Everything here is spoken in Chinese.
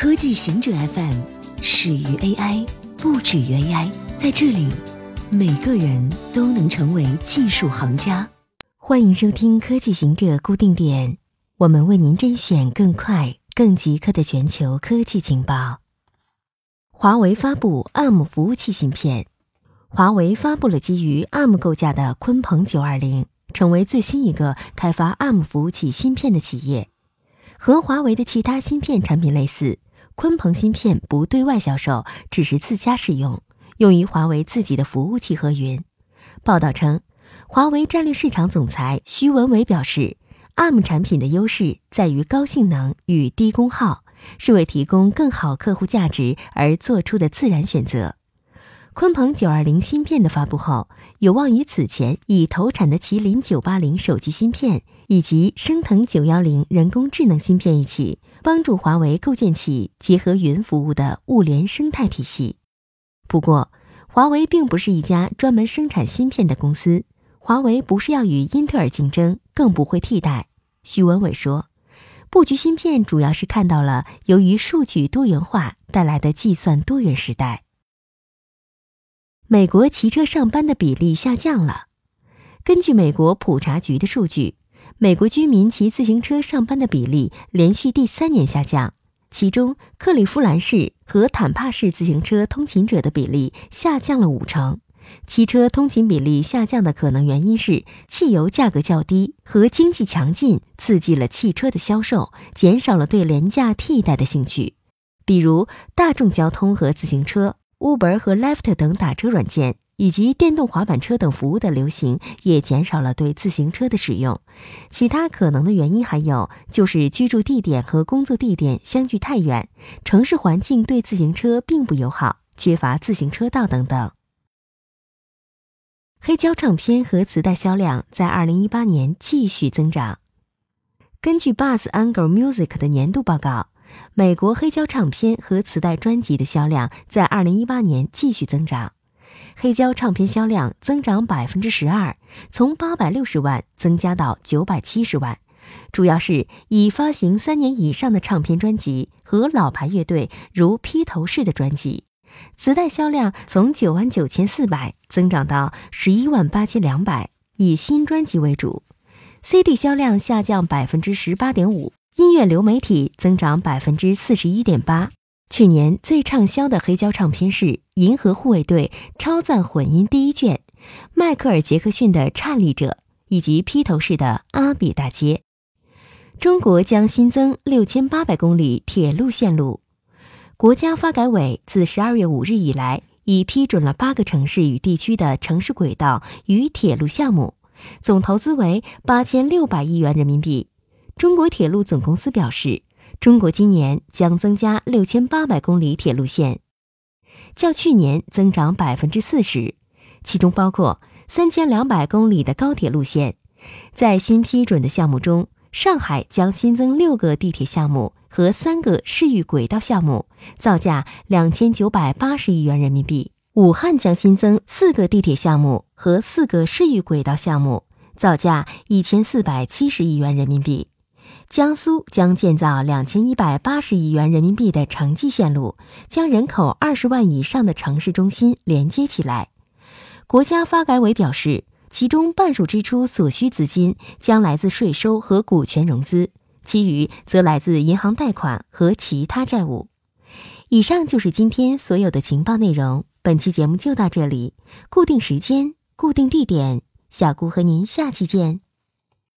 科技行者 FM 始于 AI，不止于 AI。在这里，每个人都能成为技术行家。欢迎收听科技行者固定点，我们为您甄选更快、更即刻的全球科技情报。华为发布 ARM 服务器芯片。华为发布了基于 ARM 构架的鲲鹏九二零，成为最新一个开发 ARM 服务器芯片的企业。和华为的其他芯片产品类似，鲲鹏芯片不对外销售，只是自家使用，用于华为自己的服务器和云。报道称，华为战略市场总裁徐文伟表示，ARM 产品的优势在于高性能与低功耗，是为提供更好客户价值而做出的自然选择。鲲鹏九二零芯片的发布后，有望与此前已投产的麒麟九八零手机芯片以及升腾九幺零人工智能芯片一起，帮助华为构建起结合云服务的物联生态体系。不过，华为并不是一家专门生产芯片的公司，华为不是要与英特尔竞争，更不会替代。徐文伟说，布局芯片主要是看到了由于数据多元化带来的计算多元时代。美国骑车上班的比例下降了。根据美国普查局的数据，美国居民骑自行车上班的比例连续第三年下降。其中，克利夫兰市和坦帕市自行车通勤者的比例下降了五成。汽车通勤比例下降的可能原因是汽油价格较低和经济强劲刺激了汽车的销售，减少了对廉价替代的兴趣，比如大众交通和自行车。Uber 和 Lyft 等打车软件以及电动滑板车等服务的流行，也减少了对自行车的使用。其他可能的原因还有，就是居住地点和工作地点相距太远，城市环境对自行车并不友好，缺乏自行车道等等。黑胶唱片和磁带销量在2018年继续增长。根据 Buzz Angle Music 的年度报告。美国黑胶唱片和磁带专辑的销量在2018年继续增长，黑胶唱片销量增长百分之十二，从860万增加到970万，主要是已发行三年以上的唱片专辑和老牌乐队如披头士的专辑。磁带销量从9万9400增长到11万8200，以新专辑为主。CD 销量下降百分之十八点五。音乐流媒体增长百分之四十一点八。去年最畅销的黑胶唱片是《银河护卫队》超赞混音第一卷，迈克尔·杰克逊的《颤栗者》，以及披头士的《阿比大街》。中国将新增六千八百公里铁路线路。国家发改委自十二月五日以来，已批准了八个城市与地区的城市轨道与铁路项目，总投资为八千六百亿元人民币。中国铁路总公司表示，中国今年将增加六千八百公里铁路线，较去年增长百分之四十，其中包括三千两百公里的高铁路线。在新批准的项目中，上海将新增六个地铁项目和三个市域轨道项目，造价两千九百八十亿元人民币；武汉将新增四个地铁项目和四个市域轨道项目，造价一千四百七十亿元人民币。江苏将建造两千一百八十亿元人民币的城际线路，将人口二十万以上的城市中心连接起来。国家发改委表示，其中半数支出所需资金将来自税收和股权融资，其余则来自银行贷款和其他债务。以上就是今天所有的情报内容。本期节目就到这里，固定时间，固定地点，小姑和您下期见。